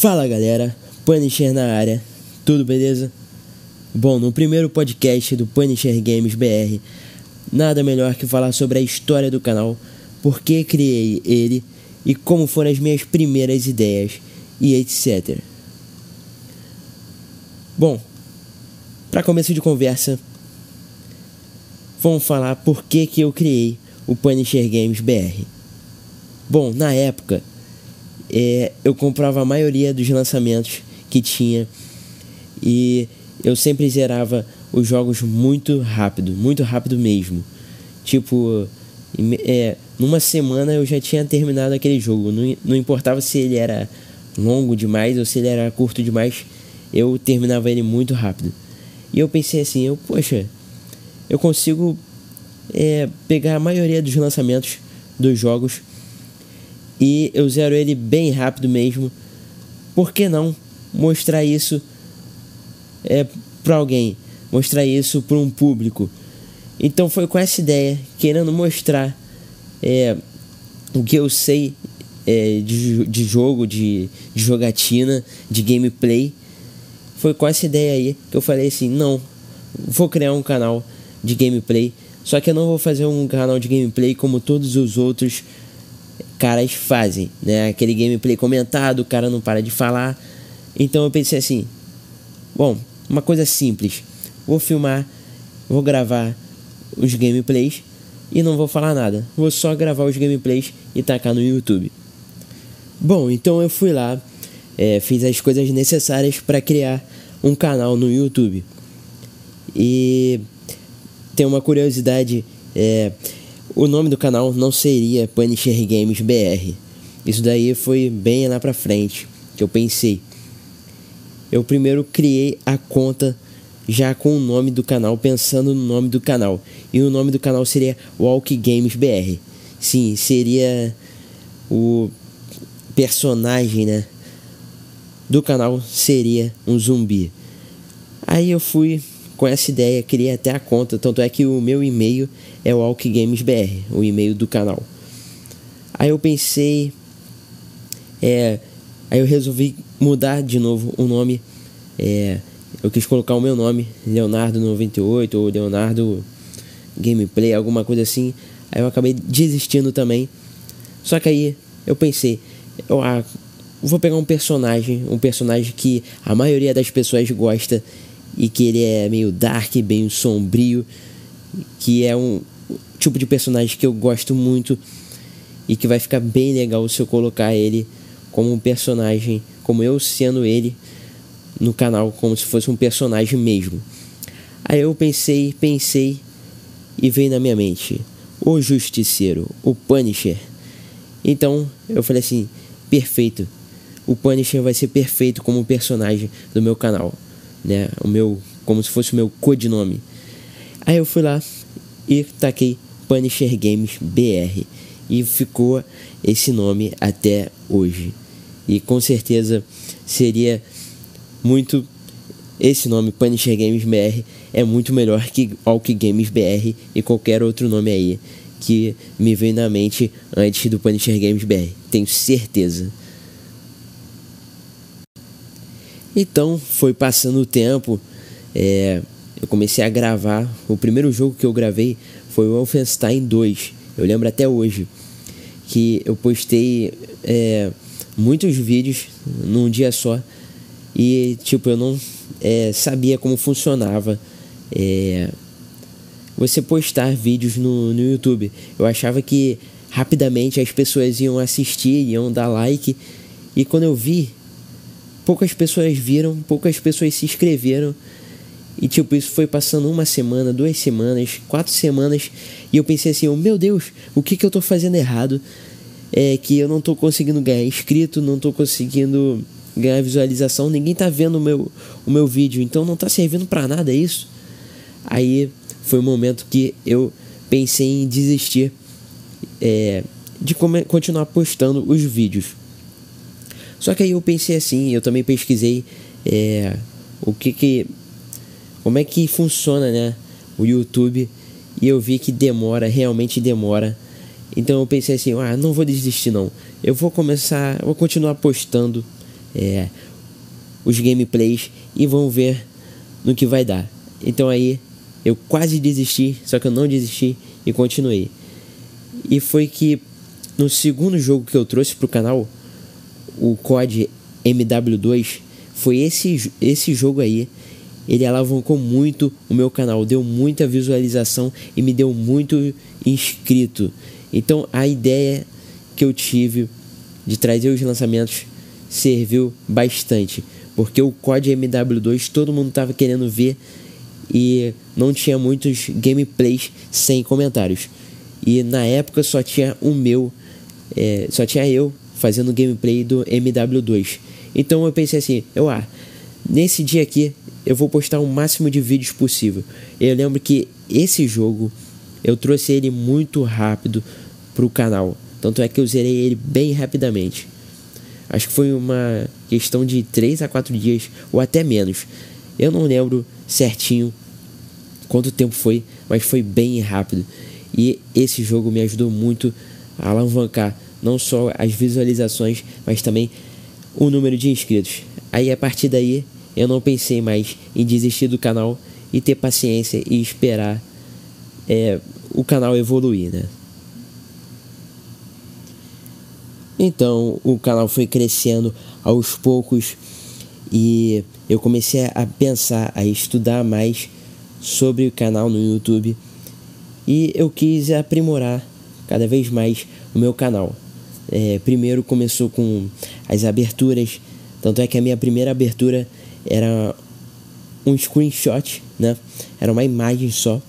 Fala galera, Punisher na área, tudo beleza? Bom, no primeiro podcast do Punisher Games BR, nada melhor que falar sobre a história do canal, por que criei ele e como foram as minhas primeiras ideias e etc. Bom, para começo de conversa, vamos falar por que, que eu criei o Punisher Games BR. Bom, na época é, eu comprava a maioria dos lançamentos que tinha e eu sempre zerava os jogos muito rápido, muito rápido mesmo. Tipo, é, numa semana eu já tinha terminado aquele jogo. Não, não importava se ele era longo demais ou se ele era curto demais, eu terminava ele muito rápido. E eu pensei assim, eu, poxa, eu consigo é, pegar a maioria dos lançamentos dos jogos e eu zero ele bem rápido mesmo. Por que não mostrar isso é, para alguém? Mostrar isso para um público. Então foi com essa ideia, querendo mostrar é, o que eu sei é, de, de jogo, de, de jogatina, de gameplay. Foi com essa ideia aí que eu falei assim: não, vou criar um canal de gameplay. Só que eu não vou fazer um canal de gameplay como todos os outros caras fazem, né? Aquele gameplay comentado, o cara não para de falar. Então eu pensei assim: bom, uma coisa simples. Vou filmar, vou gravar os gameplays e não vou falar nada. Vou só gravar os gameplays e tacar no YouTube. Bom, então eu fui lá, é, fiz as coisas necessárias para criar um canal no YouTube. E tem uma curiosidade. É, o nome do canal não seria Punisher Games BR. Isso daí foi bem lá pra frente que eu pensei. Eu primeiro criei a conta já com o nome do canal, pensando no nome do canal. E o nome do canal seria Walk Games BR. Sim, seria o personagem, né, do canal seria um zumbi. Aí eu fui com essa ideia, criei até a conta. Tanto é que o meu e-mail é o AlkGamesBR, o e-mail do canal. Aí eu pensei. É, aí eu resolvi mudar de novo o nome. É, eu quis colocar o meu nome, Leonardo98 ou Leonardo Gameplay, alguma coisa assim. Aí eu acabei desistindo também. Só que aí eu pensei, eu ah, vou pegar um personagem, um personagem que a maioria das pessoas gosta e que ele é meio dark, bem sombrio, que é um tipo de personagem que eu gosto muito e que vai ficar bem legal se eu colocar ele como um personagem, como eu sendo ele no canal, como se fosse um personagem mesmo. Aí eu pensei, pensei e veio na minha mente o Justiceiro, o Punisher. Então eu falei assim: perfeito, o Punisher vai ser perfeito como personagem do meu canal né? O meu, como se fosse o meu codinome. Aí eu fui lá e taquei Punisher Games BR e ficou esse nome até hoje. E com certeza seria muito esse nome Punisher Games BR é muito melhor que Alk Games BR e qualquer outro nome aí que me veio na mente antes do Punisher Games BR. Tenho certeza. Então foi passando o tempo, é, eu comecei a gravar. O primeiro jogo que eu gravei foi o Wolfenstein 2. Eu lembro até hoje que eu postei é, muitos vídeos num dia só e tipo eu não é, sabia como funcionava é, você postar vídeos no, no YouTube. Eu achava que rapidamente as pessoas iam assistir, iam dar like e quando eu vi poucas pessoas viram, poucas pessoas se inscreveram. E tipo, isso foi passando uma semana, duas semanas, quatro semanas. E eu pensei assim, oh, meu Deus, o que, que eu tô fazendo errado? É que eu não tô conseguindo ganhar inscrito, não tô conseguindo ganhar visualização, ninguém tá vendo o meu, o meu vídeo, então não tá servindo para nada isso. Aí foi o momento que eu pensei em desistir é, de continuar postando os vídeos. Só que aí eu pensei assim, eu também pesquisei é, o que que. Como é que funciona, né? O YouTube. E eu vi que demora, realmente demora. Então eu pensei assim, ah, não vou desistir não. Eu vou começar, vou continuar postando é, os gameplays e vamos ver no que vai dar. Então aí eu quase desisti, só que eu não desisti e continuei. E foi que no segundo jogo que eu trouxe para o canal, o COD MW2, foi esse, esse jogo aí. Ele alavancou muito o meu canal, deu muita visualização e me deu muito inscrito. Então a ideia que eu tive de trazer os lançamentos serviu bastante, porque o COD MW2 todo mundo estava querendo ver e não tinha muitos gameplays sem comentários. E na época só tinha o meu, é, só tinha eu fazendo gameplay do MW2. Então eu pensei assim, eu ah, nesse dia aqui eu vou postar o máximo de vídeos possível. Eu lembro que esse jogo eu trouxe ele muito rápido pro canal. Tanto é que eu zerei ele bem rapidamente. Acho que foi uma questão de 3 a 4 dias ou até menos. Eu não lembro certinho quanto tempo foi, mas foi bem rápido. E esse jogo me ajudou muito a alavancar não só as visualizações, mas também o número de inscritos. Aí a partir daí eu não pensei mais em desistir do canal e ter paciência e esperar é, o canal evoluir, né? Então o canal foi crescendo aos poucos e eu comecei a pensar, a estudar mais sobre o canal no YouTube e eu quis aprimorar cada vez mais o meu canal. É, primeiro começou com as aberturas, tanto é que a minha primeira abertura era um screenshot, né? Era uma imagem só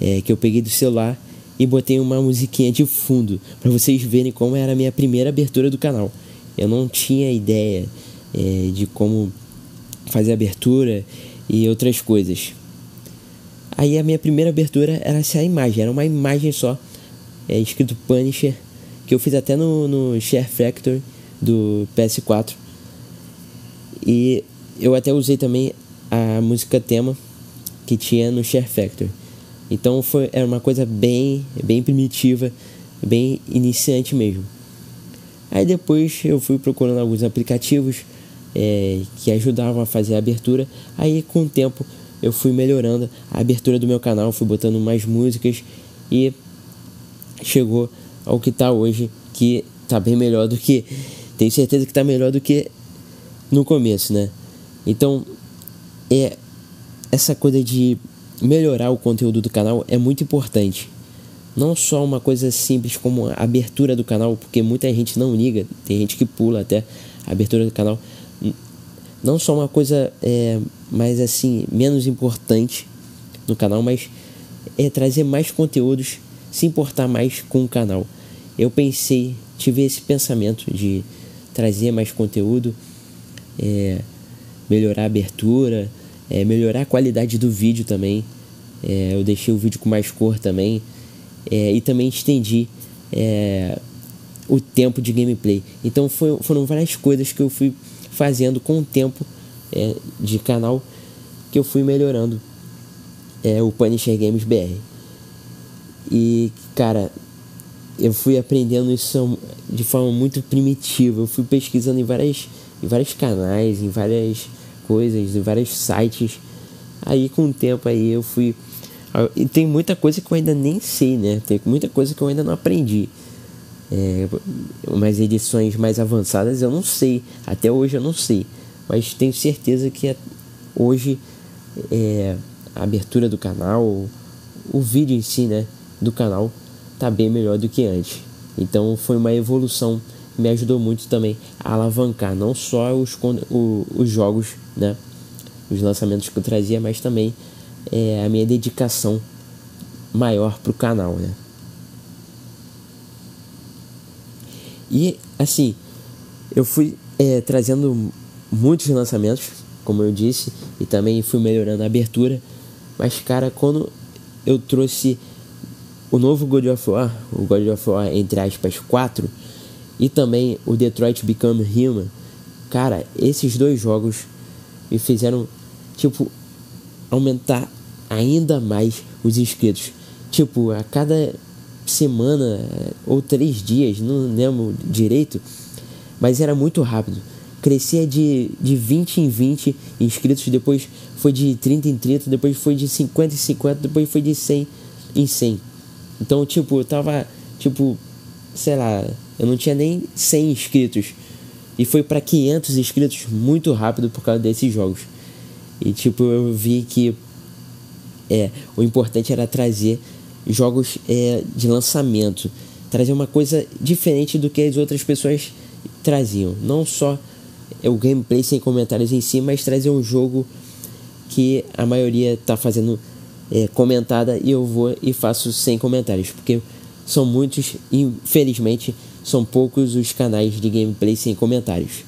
é, que eu peguei do celular e botei uma musiquinha de fundo para vocês verem como era a minha primeira abertura do canal. Eu não tinha ideia é, de como fazer abertura e outras coisas. Aí a minha primeira abertura era essa imagem, era uma imagem só, é, escrito Punisher, que eu fiz até no, no Share Factory do PS4. E eu até usei também a música tema que tinha no Share Factory. Então foi era uma coisa bem bem primitiva, bem iniciante mesmo. Aí depois eu fui procurando alguns aplicativos é, que ajudavam a fazer a abertura. Aí com o tempo eu fui melhorando a abertura do meu canal, fui botando mais músicas e chegou ao que está hoje, que está bem melhor do que. Tenho certeza que está melhor do que no começo, né? Então, é essa coisa de melhorar o conteúdo do canal é muito importante. Não só uma coisa simples como a abertura do canal, porque muita gente não liga, tem gente que pula até a abertura do canal. Não só uma coisa é, mais assim, menos importante no canal, mas é trazer mais conteúdos, se importar mais com o canal. Eu pensei, tive esse pensamento de trazer mais conteúdo, é, melhorar a abertura, é, melhorar a qualidade do vídeo também. É, eu deixei o vídeo com mais cor também. É, e também estendi é, o tempo de gameplay. Então foi, foram várias coisas que eu fui fazendo com o tempo é, de canal que eu fui melhorando é, o Punisher Games BR. E cara, eu fui aprendendo isso de forma muito primitiva. Eu fui pesquisando em várias em vários canais, em várias coisas, em vários sites. Aí com o tempo aí eu fui e tem muita coisa que eu ainda nem sei, né? Tem muita coisa que eu ainda não aprendi. É, umas edições mais avançadas eu não sei. Até hoje eu não sei. Mas tenho certeza que hoje é, a abertura do canal, o vídeo em si, né? Do canal tá bem melhor do que antes. Então foi uma evolução me ajudou muito também a alavancar não só os, o, os jogos, né, os lançamentos que eu trazia, mas também é, a minha dedicação maior pro canal, né. E assim, eu fui é, trazendo muitos lançamentos, como eu disse, e também fui melhorando a abertura. Mas cara, quando eu trouxe o novo God of War, o God of War entre aspas 4, e também o Detroit Become Human. Cara, esses dois jogos me fizeram, tipo, aumentar ainda mais os inscritos. Tipo, a cada semana ou três dias, não lembro direito, mas era muito rápido. crescia de, de 20 em 20 inscritos, depois foi de 30 em 30, depois foi de 50 em 50, depois foi de 100 em 100. Então, tipo, eu tava, tipo, sei lá, eu não tinha nem 100 inscritos. E foi para 500 inscritos muito rápido por causa desses jogos. E, tipo, eu vi que é, o importante era trazer jogos é, de lançamento, trazer uma coisa diferente do que as outras pessoas traziam. Não só o gameplay sem comentários em si, mas trazer um jogo que a maioria está fazendo é, comentada e eu vou e faço sem comentários, porque são muitos, infelizmente, são poucos os canais de gameplay sem comentários.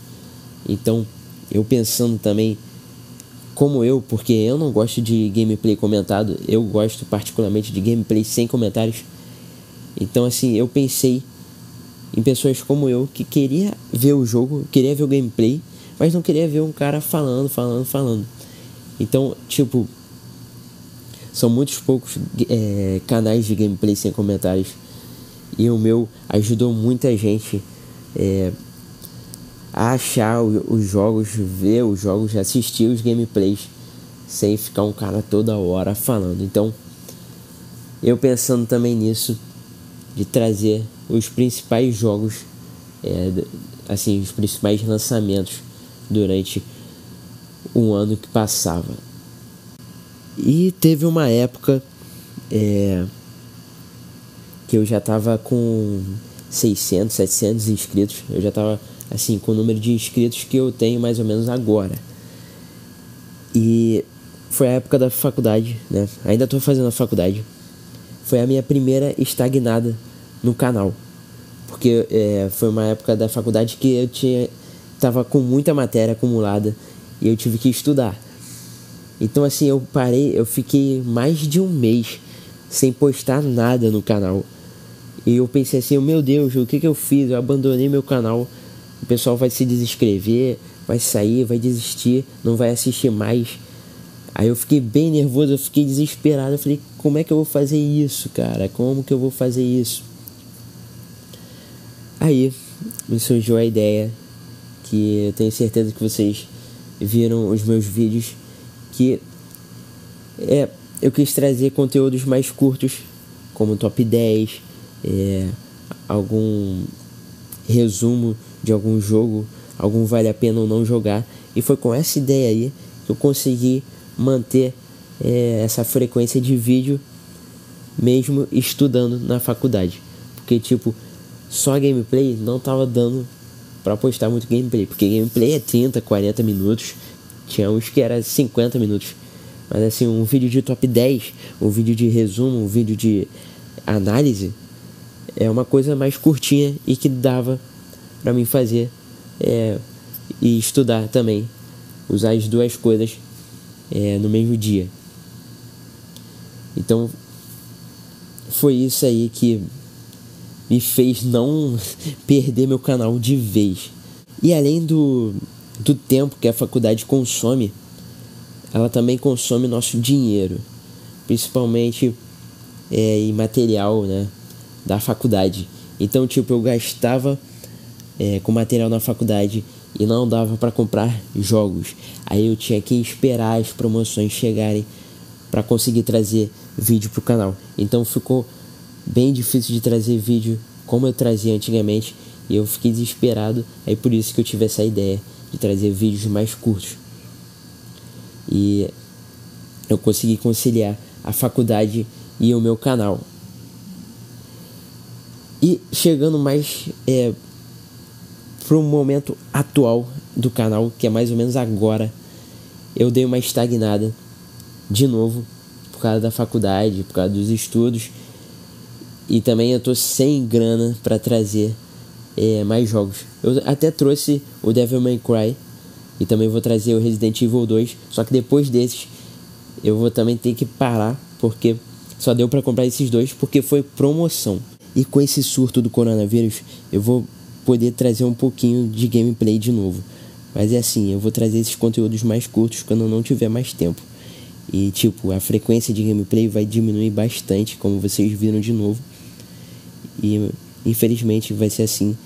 Então, eu pensando também como eu, porque eu não gosto de gameplay comentado, eu gosto particularmente de gameplay sem comentários. Então, assim, eu pensei em pessoas como eu que queria ver o jogo, queria ver o gameplay, mas não queria ver um cara falando, falando, falando. Então, tipo, são muitos poucos é, canais de gameplay sem comentários e o meu ajudou muita gente é, a achar os jogos, ver os jogos, assistir os gameplays sem ficar um cara toda hora falando. Então, eu pensando também nisso, de trazer os principais jogos, é, assim, os principais lançamentos durante um ano que passava. E teve uma época é, que eu já tava com 600, 700 inscritos, eu já tava assim, com o número de inscritos que eu tenho mais ou menos agora. E foi a época da faculdade, né? Ainda estou fazendo a faculdade. Foi a minha primeira estagnada no canal. Porque é, foi uma época da faculdade que eu tinha tava com muita matéria acumulada e eu tive que estudar. Então assim, eu parei, eu fiquei mais de um mês sem postar nada no canal. E eu pensei assim, meu Deus, o que que eu fiz? Eu abandonei meu canal o pessoal vai se desinscrever, vai sair, vai desistir, não vai assistir mais. Aí eu fiquei bem nervoso, eu fiquei desesperado. Eu falei, como é que eu vou fazer isso, cara? Como que eu vou fazer isso? Aí me surgiu a ideia que eu tenho certeza que vocês viram os meus vídeos que é, eu quis trazer conteúdos mais curtos, como top 10, é, algum resumo de algum jogo, algum vale a pena ou não jogar. E foi com essa ideia aí que eu consegui manter é, essa frequência de vídeo mesmo estudando na faculdade. Porque tipo, só gameplay não tava dando para postar muito gameplay, porque gameplay é 30, 40 minutos. Tinha uns que era 50 minutos. Mas assim, um vídeo de top 10, um vídeo de resumo, um vídeo de análise é uma coisa mais curtinha e que dava para mim fazer é, e estudar também. Usar as duas coisas é, no mesmo dia. Então foi isso aí que me fez não perder meu canal de vez. E além do, do tempo que a faculdade consome, ela também consome nosso dinheiro, principalmente é, em material né, da faculdade. Então, tipo, eu gastava é, com material na faculdade e não dava para comprar jogos. Aí eu tinha que esperar as promoções chegarem para conseguir trazer vídeo pro canal. Então ficou bem difícil de trazer vídeo como eu trazia antigamente e eu fiquei desesperado. Aí por isso que eu tive essa ideia trazer vídeos mais curtos. E eu consegui conciliar a faculdade e o meu canal. E chegando mais é, para o momento atual do canal, que é mais ou menos agora, eu dei uma estagnada de novo por causa da faculdade, por causa dos estudos. E também eu tô sem grana para trazer é, mais jogos. Eu até trouxe o Devil May Cry e também vou trazer o Resident Evil 2, só que depois desses eu vou também ter que parar porque só deu para comprar esses dois porque foi promoção. E com esse surto do coronavírus, eu vou poder trazer um pouquinho de gameplay de novo. Mas é assim, eu vou trazer esses conteúdos mais curtos quando eu não tiver mais tempo. E tipo, a frequência de gameplay vai diminuir bastante, como vocês viram de novo. E infelizmente vai ser assim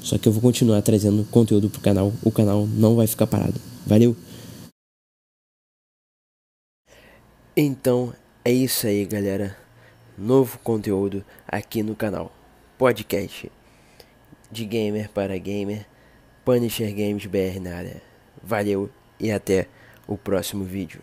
Só que eu vou continuar trazendo conteúdo pro canal. O canal não vai ficar parado. Valeu! Então é isso aí, galera. Novo conteúdo aqui no canal. Podcast de gamer para gamer. Punisher Games BR na área. Valeu e até o próximo vídeo.